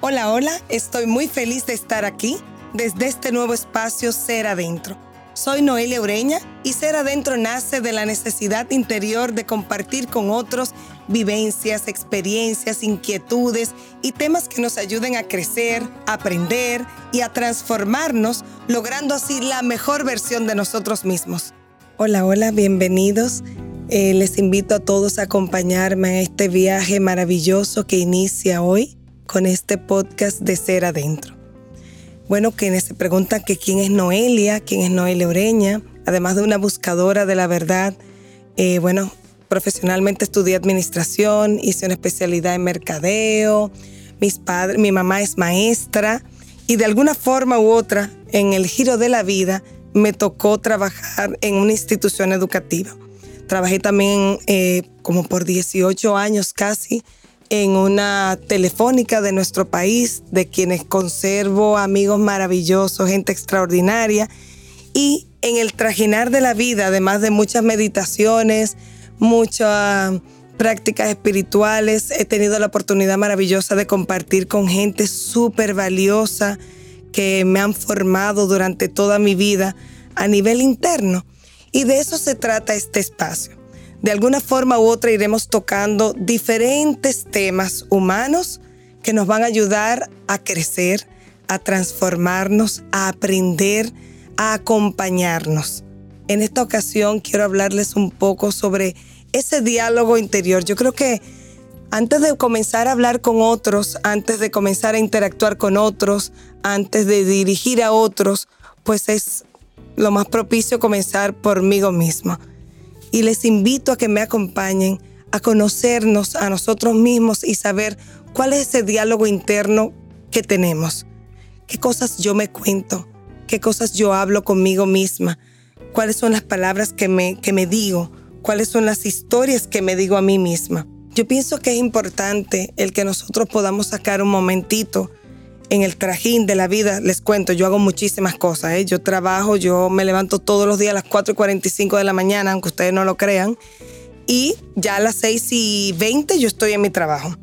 Hola, hola, estoy muy feliz de estar aquí desde este nuevo espacio Ser Adentro. Soy Noelia Ureña y Ser Adentro nace de la necesidad interior de compartir con otros vivencias, experiencias, inquietudes y temas que nos ayuden a crecer, aprender y a transformarnos, logrando así la mejor versión de nosotros mismos. Hola, hola, bienvenidos. Eh, les invito a todos a acompañarme en este viaje maravilloso que inicia hoy con este podcast de Ser Adentro. Bueno, quienes se preguntan que quién es Noelia, quién es Noelia Oreña, además de una buscadora de la verdad, eh, bueno, profesionalmente estudié administración, hice una especialidad en mercadeo, mis padres, mi mamá es maestra y de alguna forma u otra, en el giro de la vida, me tocó trabajar en una institución educativa. Trabajé también eh, como por 18 años casi en una telefónica de nuestro país, de quienes conservo amigos maravillosos, gente extraordinaria. Y en el trajinar de la vida, además de muchas meditaciones, muchas prácticas espirituales, he tenido la oportunidad maravillosa de compartir con gente súper valiosa que me han formado durante toda mi vida a nivel interno. Y de eso se trata este espacio de alguna forma u otra iremos tocando diferentes temas humanos que nos van a ayudar a crecer, a transformarnos, a aprender, a acompañarnos. En esta ocasión quiero hablarles un poco sobre ese diálogo interior. Yo creo que antes de comenzar a hablar con otros, antes de comenzar a interactuar con otros, antes de dirigir a otros, pues es lo más propicio comenzar por mí mismo y les invito a que me acompañen a conocernos a nosotros mismos y saber cuál es ese diálogo interno que tenemos. ¿Qué cosas yo me cuento? ¿Qué cosas yo hablo conmigo misma? ¿Cuáles son las palabras que me, que me digo? ¿Cuáles son las historias que me digo a mí misma? Yo pienso que es importante el que nosotros podamos sacar un momentito en el trajín de la vida, les cuento, yo hago muchísimas cosas. ¿eh? Yo trabajo, yo me levanto todos los días a las 4 y 45 de la mañana, aunque ustedes no lo crean. Y ya a las 6 y 20 yo estoy en mi trabajo.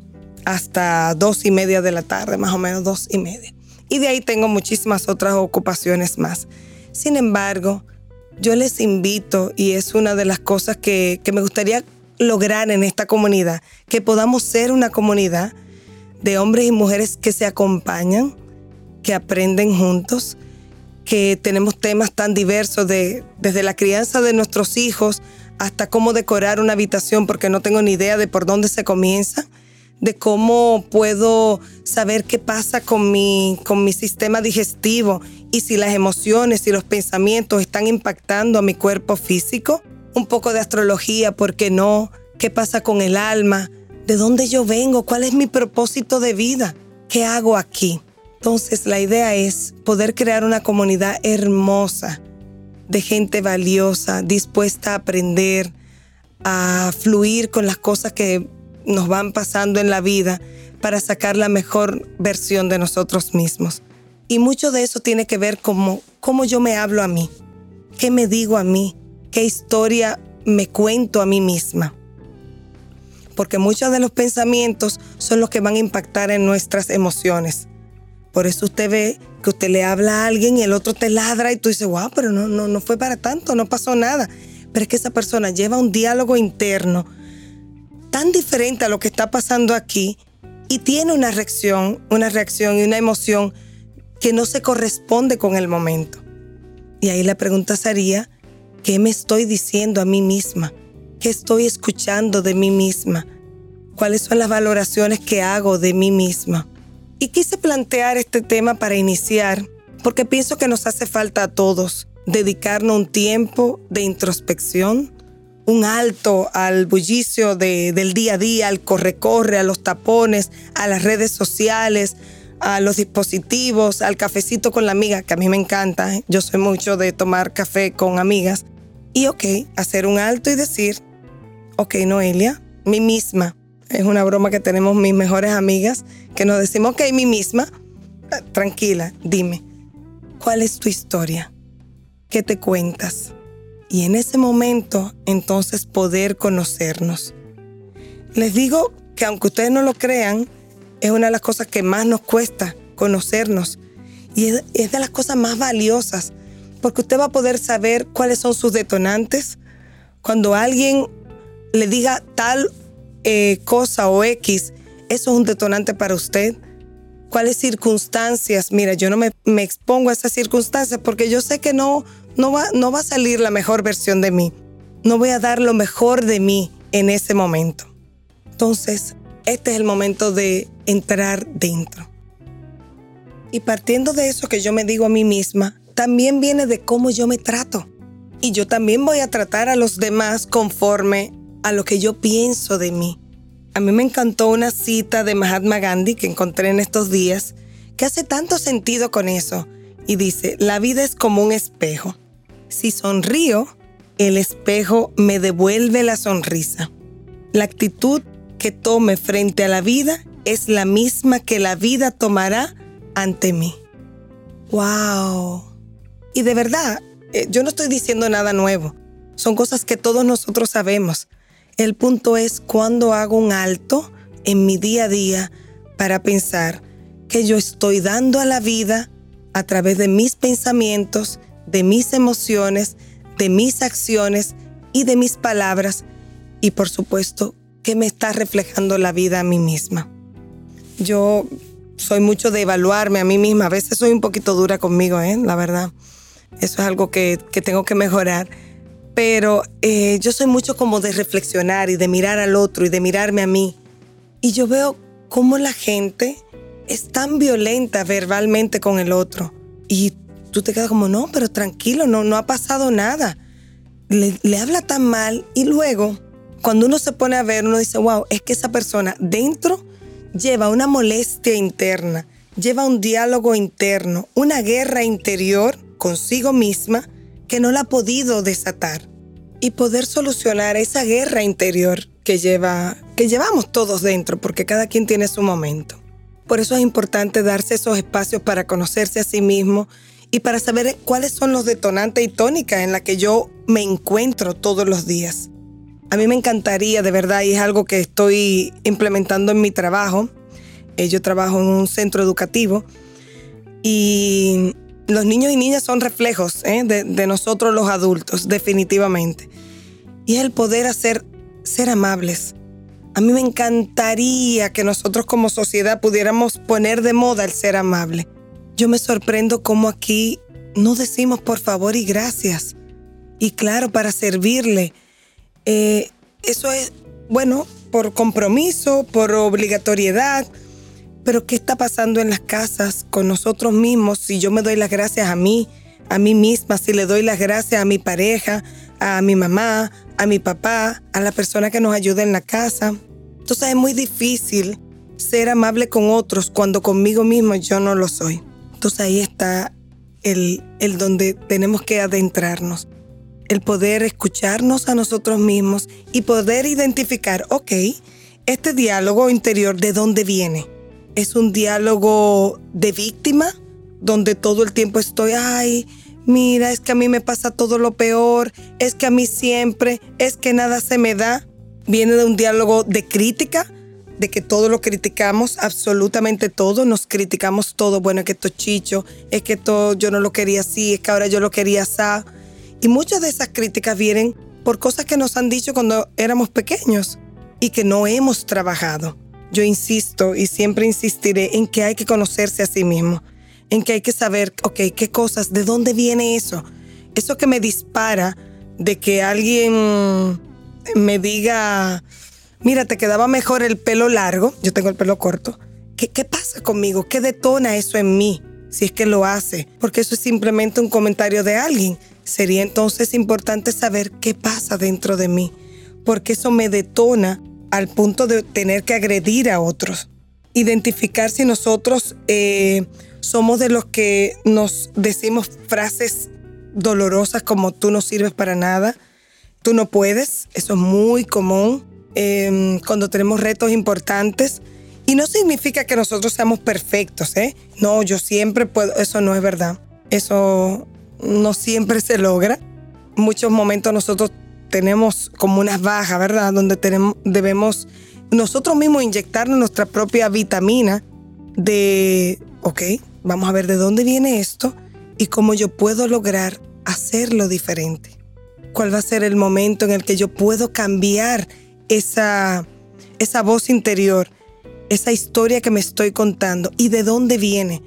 Hasta 2 y media de la tarde, más o menos 2 y media. Y de ahí tengo muchísimas otras ocupaciones más. Sin embargo, yo les invito, y es una de las cosas que, que me gustaría lograr en esta comunidad, que podamos ser una comunidad de hombres y mujeres que se acompañan, que aprenden juntos, que tenemos temas tan diversos de, desde la crianza de nuestros hijos hasta cómo decorar una habitación porque no tengo ni idea de por dónde se comienza, de cómo puedo saber qué pasa con mi, con mi sistema digestivo y si las emociones y los pensamientos están impactando a mi cuerpo físico, un poco de astrología, ¿por qué no? ¿Qué pasa con el alma? De dónde yo vengo, cuál es mi propósito de vida, qué hago aquí. Entonces la idea es poder crear una comunidad hermosa de gente valiosa, dispuesta a aprender, a fluir con las cosas que nos van pasando en la vida para sacar la mejor versión de nosotros mismos. Y mucho de eso tiene que ver con cómo yo me hablo a mí, qué me digo a mí, qué historia me cuento a mí misma porque muchos de los pensamientos son los que van a impactar en nuestras emociones. Por eso usted ve que usted le habla a alguien y el otro te ladra y tú dices, wow, pero no, no, no fue para tanto, no pasó nada. Pero es que esa persona lleva un diálogo interno tan diferente a lo que está pasando aquí y tiene una reacción, una reacción y una emoción que no se corresponde con el momento. Y ahí la pregunta sería, ¿qué me estoy diciendo a mí misma? ¿Qué estoy escuchando de mí misma? ¿Cuáles son las valoraciones que hago de mí misma? Y quise plantear este tema para iniciar porque pienso que nos hace falta a todos dedicarnos un tiempo de introspección, un alto al bullicio del día a día, al corre-corre, a los tapones, a las redes sociales, a los dispositivos, al cafecito con la amiga, que a mí me encanta. ¿eh? Yo soy mucho de tomar café con amigas. Y ok, hacer un alto y decir, ok, Noelia, mi misma. Es una broma que tenemos mis mejores amigas, que nos decimos, ok, mi misma, eh, tranquila, dime, ¿cuál es tu historia? ¿Qué te cuentas? Y en ese momento, entonces, poder conocernos. Les digo que aunque ustedes no lo crean, es una de las cosas que más nos cuesta conocernos. Y es, es de las cosas más valiosas, porque usted va a poder saber cuáles son sus detonantes. Cuando alguien le diga tal eh, cosa o X, eso es un detonante para usted. ¿Cuáles circunstancias? Mira, yo no me, me, expongo a esas circunstancias porque yo sé que no, no, va, no va a salir la mejor versión de mí. No voy a dar lo mejor de mí en ese momento. Entonces, este es el momento de entrar dentro. Y partiendo de eso que yo me digo a mí misma, también viene de cómo yo me trato. Y yo también voy a tratar a los demás conforme a lo que yo pienso de mí. A mí me encantó una cita de Mahatma Gandhi que encontré en estos días que hace tanto sentido con eso. Y dice, la vida es como un espejo. Si sonrío, el espejo me devuelve la sonrisa. La actitud que tome frente a la vida es la misma que la vida tomará ante mí. ¡Wow! Y de verdad, eh, yo no estoy diciendo nada nuevo. Son cosas que todos nosotros sabemos. El punto es cuando hago un alto en mi día a día para pensar que yo estoy dando a la vida a través de mis pensamientos, de mis emociones, de mis acciones y de mis palabras y por supuesto que me está reflejando la vida a mí misma. Yo soy mucho de evaluarme a mí misma, a veces soy un poquito dura conmigo, ¿eh? la verdad. Eso es algo que, que tengo que mejorar pero eh, yo soy mucho como de reflexionar y de mirar al otro y de mirarme a mí. Y yo veo cómo la gente es tan violenta verbalmente con el otro. Y tú te quedas como, no, pero tranquilo, no, no ha pasado nada. Le, le habla tan mal y luego, cuando uno se pone a ver, uno dice, wow, es que esa persona dentro lleva una molestia interna, lleva un diálogo interno, una guerra interior consigo misma que no la ha podido desatar y poder solucionar esa guerra interior que lleva que llevamos todos dentro porque cada quien tiene su momento. Por eso es importante darse esos espacios para conocerse a sí mismo y para saber cuáles son los detonantes y tónicas en las que yo me encuentro todos los días. A mí me encantaría, de verdad, y es algo que estoy implementando en mi trabajo. Eh, yo trabajo en un centro educativo y los niños y niñas son reflejos ¿eh? de, nosotros los adultos, definitivamente. Y el poder hacer, ser amables. A mí me encantaría que nosotros como sociedad pudiéramos poner de moda el ser amable. Yo me sorprendo cómo aquí no decimos por favor y gracias. Y claro, para servirle. Eh, eso es, bueno, por compromiso, por obligatoriedad pero ¿qué está pasando en las casas con nosotros mismos si yo me doy las gracias a mí, a mí misma, si le doy las gracias a mi pareja, a mi mamá, a mi papá, a la persona que nos ayuda en la casa? Entonces es muy difícil ser amable con otros cuando conmigo mismo yo no lo soy. Entonces ahí está el, el donde tenemos que adentrarnos. El poder escucharnos a nosotros mismos y poder identificar, ok, este diálogo interior, ¿de dónde viene? Es un diálogo de víctima, donde todo el tiempo estoy, ay, mira, es que a mí me pasa todo lo peor, es que a mí siempre, es que nada se me da. Viene de un diálogo de crítica, de que todo lo criticamos, absolutamente todo, nos criticamos todo, bueno, es que esto chicho, es que esto yo no lo quería así, es que ahora yo lo quería así. Y muchas de esas críticas vienen por cosas que nos han dicho cuando éramos pequeños y que no hemos trabajado yo insisto y siempre insistiré en que hay que conocerse a sí mismo, en que hay que saber, ok, qué cosas, de dónde viene eso. Eso que me dispara de que alguien me diga, mira, te quedaba mejor el pelo largo, yo tengo el pelo corto. ¿Qué, ¿Qué pasa conmigo? ¿Qué detona eso en mí? Si es que lo hace, porque eso es simplemente un comentario de alguien. Sería entonces importante saber qué pasa dentro de mí, porque eso me detona al punto de tener que agredir a otros. Identificar si nosotros eh, somos de los que nos decimos frases dolorosas como tú no sirves para nada, tú no puedes, eso es muy común em, cuando tenemos retos importantes. Y no significa que nosotros seamos perfectos, ¿eh? No, yo siempre puedo, eso no es verdad. Eso no siempre se logra. muchos momentos nosotros tenemos como unas bajas, ¿verdad? Donde tenemos, debemos nosotros mismos inyectarnos nuestra propia vitamina de, ok, vamos a ver de dónde viene esto y cómo yo puedo lograr hacerlo diferente. ¿Cuál va a ser el momento en el que yo puedo cambiar esa, esa voz interior, esa historia que me estoy contando y de dónde viene?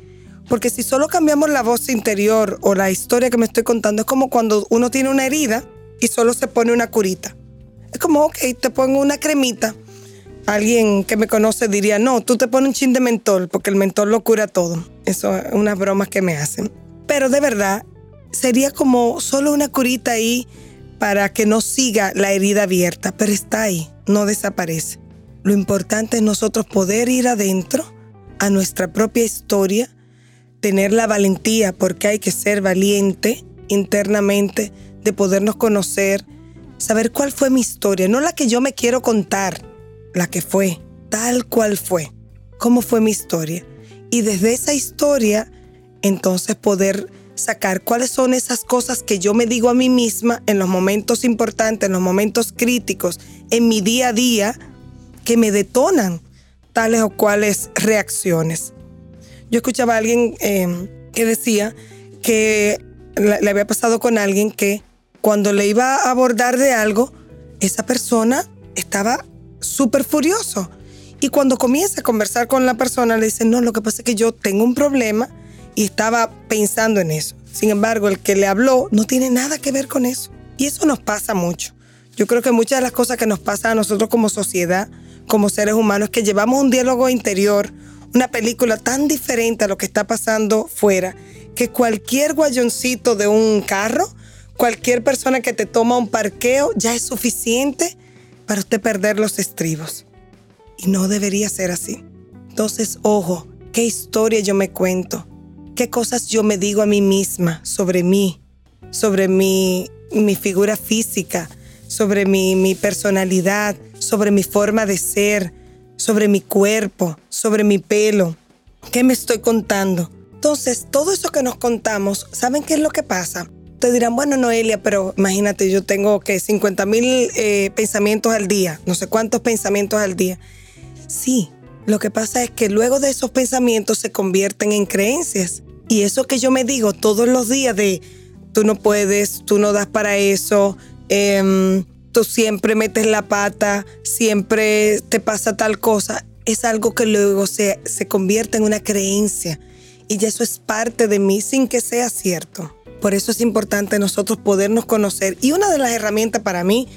Porque si solo cambiamos la voz interior o la historia que me estoy contando, es como cuando uno tiene una herida y solo se pone una curita. Es como, ok, te pongo una cremita. Alguien que me conoce diría, no, tú te pones un chin de mentol, porque el mentol lo cura todo. Eso es unas bromas que me hacen. Pero de verdad, sería como solo una curita ahí para que no siga la herida abierta, pero está ahí, no desaparece. Lo importante es nosotros poder ir adentro a nuestra propia historia tener la valentía, porque hay que ser valiente internamente, de podernos conocer, saber cuál fue mi historia, no la que yo me quiero contar, la que fue, tal cual fue, cómo fue mi historia. Y desde esa historia, entonces poder sacar cuáles son esas cosas que yo me digo a mí misma en los momentos importantes, en los momentos críticos, en mi día a día, que me detonan tales o cuales reacciones. Yo escuchaba a alguien em, que decía que le había pasado con alguien que cuando le iba a abordar de algo, esa persona estaba súper furioso. Y cuando comienza a conversar con la persona, le dice, no, lo que pasa es que yo tengo un problema y estaba pensando en eso. Sin embargo, el que le habló no tiene nada que ver con eso. Y eso nos pasa mucho. Yo creo que muchas de las cosas que nos pasan a nosotros como sociedad, como seres humanos, es que llevamos un diálogo interior, una película tan diferente a lo que está pasando fuera, que cualquier guayoncito de un carro, cualquier persona que te toma un parqueo, ya es suficiente para usted perder los estribos. Y no debería ser así. Entonces, ojo, qué historia yo me cuento, qué cosas yo me digo a mí misma sobre mí, sobre mi, mi figura física, sobre mi, mi personalidad, sobre mi forma de ser, sobre mi cuerpo, sobre mi pelo. ¿Qué me estoy contando? Entonces, todo eso que nos contamos, ¿saben qué es lo que pasa? Te dirán, bueno, Noelia, pero imagínate, yo tengo que 50 mil eh, pensamientos al día, no sé cuántos pensamientos al día. Sí, lo que pasa es que luego de esos pensamientos se convierten en creencias. Y eso que yo me digo todos los días de, tú no puedes, tú no das para eso, eh, tú siempre metes la pata, siempre te pasa tal cosa, es algo que luego se, se convierte en una creencia y eso es parte de mí sin que sea cierto. Por eso es importante nosotros podernos conocer y una de las herramientas para mí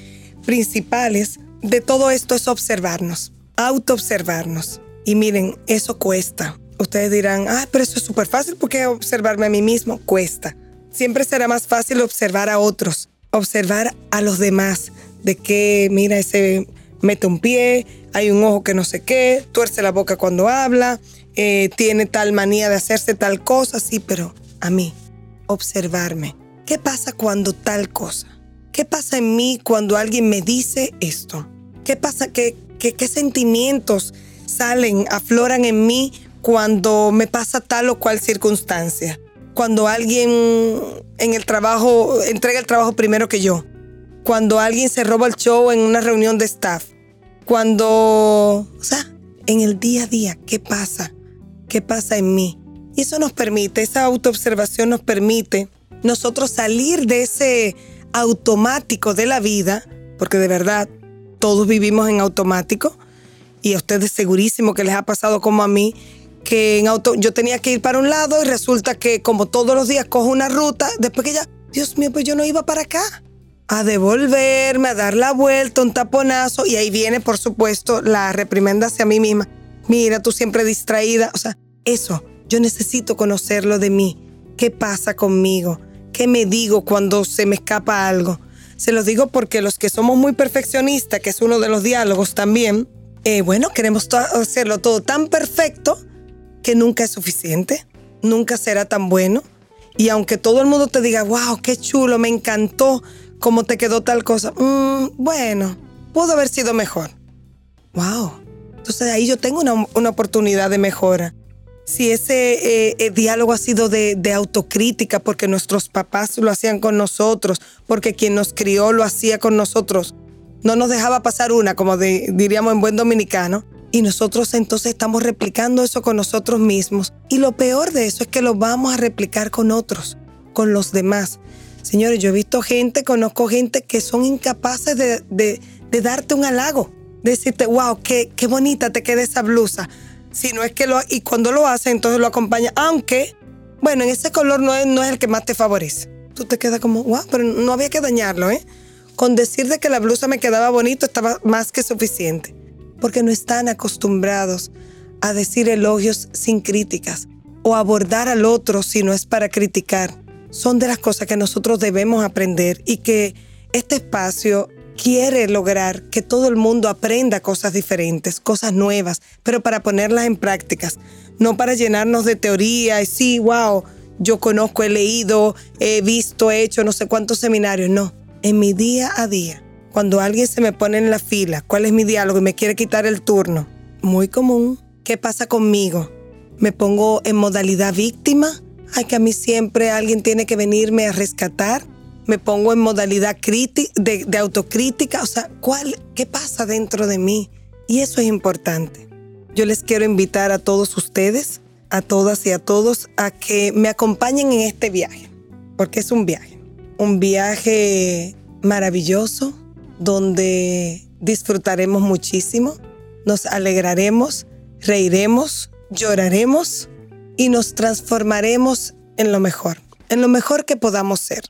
principales de todo esto es observarnos, autoobservarnos. Y miren, eso cuesta. Ustedes dirán, ah, pero eso es súper fácil porque observarme a mí mismo cuesta. Siempre será más fácil observar a otros, observar a los demás, de que, mira, ese mete un pie, hay un ojo que no sé qué, tuerce la boca cuando habla, eh, tiene tal manía de hacerse tal cosa, sí, pero a mí, observarme. ¿Qué pasa cuando tal cosa? ¿Qué pasa en mí cuando alguien me dice esto? ¿Qué pasa? ¿Qué, qué, qué sentimientos salen, afloran en mí cuando me pasa tal o cual circunstancia? Cuando alguien en el trabajo entrega el trabajo primero que yo cuando alguien se roba el show en una reunión de staff, cuando, o sea, en el día a día, ¿qué pasa? ¿Qué pasa en mí? Y eso nos permite, esa autoobservación nos permite nosotros salir de ese automático de la vida, porque de verdad todos vivimos en automático, y a ustedes segurísimo que les ha pasado como a mí, que en auto, yo tenía que ir para un lado y resulta que como todos los días cojo una ruta, después que ya, Dios mío, pues yo no iba para acá a devolverme, a dar la vuelta, un taponazo, y ahí viene, por supuesto, la reprimenda hacia mí misma. Mira, tú siempre distraída. O sea, eso, yo necesito conocerlo de mí. ¿Qué pasa conmigo? ¿Qué me digo cuando se me escapa algo? Se los digo porque los que somos muy perfeccionistas, que es uno de los diálogos también, eh, bueno, queremos hacerlo todo tan perfecto que nunca es suficiente, nunca será tan bueno. Y aunque todo el mundo te diga, wow, qué chulo, me encantó, cómo te quedó tal cosa. Mm, bueno, pudo haber sido mejor. Wow. Entonces ahí yo tengo una, oportunidad de mejora. Si ese eh, eh, diálogo ha sido de, autocrítica porque nuestros papás lo hacían con nosotros, porque quien nos crió lo hacía con nosotros, no nos dejaba pasar una, como diríamos en buen dominicano. Y nosotros entonces estamos replicando eso con nosotros mismos. Y lo peor de eso es que lo vamos a replicar con otros, con los demás. Señores, yo he visto gente, conozco gente que son incapaces de, darte un halago, de decirte, wow, qué, qué bonita te queda esa blusa. Si no es que lo, y cuando lo hace, entonces lo acompaña, aunque, bueno, en ese color no es, no es el que más te favorece. Tú te quedas como, wow, pero no había que dañarlo, ¿eh? Con decir de que la blusa me quedaba bonito estaba más que suficiente porque no están acostumbrados a decir elogios sin críticas o abordar al otro si no es para criticar. Son de las cosas que nosotros debemos aprender y que este espacio quiere lograr que todo el mundo aprenda cosas diferentes, cosas nuevas, pero para ponerlas en prácticas, no para llenarnos de teoría y sí, wow, yo conozco, he leído, he visto, he hecho no sé cuántos seminarios, no, en mi día a día cuando alguien se me pone en la fila, ¿cuál es mi diálogo y me quiere quitar el turno? Muy común. ¿Qué pasa conmigo? ¿Me pongo en modalidad víctima? Ay, que a mí siempre alguien tiene que venirme a rescatar. ¿Me pongo en modalidad de, de autocrítica? O sea, ¿cuál, ¿qué pasa dentro de mí? Y eso es importante. Yo les quiero invitar a todos ustedes, a todas y a todos, a que me acompañen en este viaje, porque es un viaje. Un viaje maravilloso, donde disfrutaremos muchísimo, nos alegraremos, reiremos, lloraremos y nos transformaremos en lo mejor, en lo mejor que podamos ser.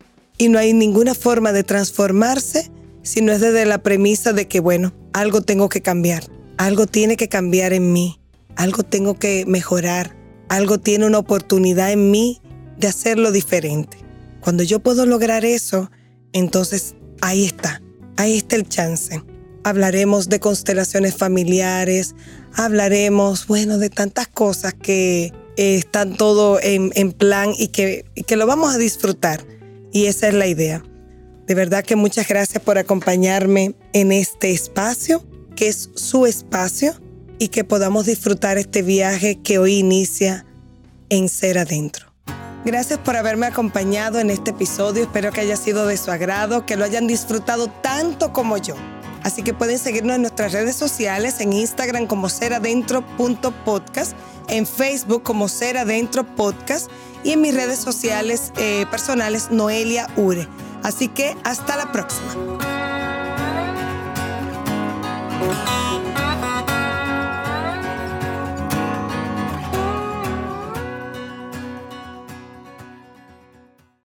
Y no hay ninguna forma de transformarse si no es desde la premisa de que, bueno, algo tengo que cambiar, algo tiene que cambiar en mí, algo tengo que mejorar, algo tiene una oportunidad en mí de hacerlo diferente. Cuando yo puedo lograr eso, entonces ahí está, ahí está el chance. Hablaremos de constelaciones familiares, hablaremos, bueno, de tantas cosas que eh, están todo en, plan y que, y que lo vamos a disfrutar. Y esa es la idea. De verdad que muchas gracias por acompañarme en este espacio, que es su espacio, y que podamos disfrutar este viaje que hoy inicia en Ser Adentro. Gracias por haberme acompañado en este episodio. Espero que haya sido de su agrado, que lo hayan disfrutado tanto como yo. Así que pueden seguirnos en nuestras redes sociales, en Instagram como seradentro.podcast, en Facebook como Seradentro Podcast y en mis redes sociales eh, personales Noelia Ure. Así que hasta la próxima.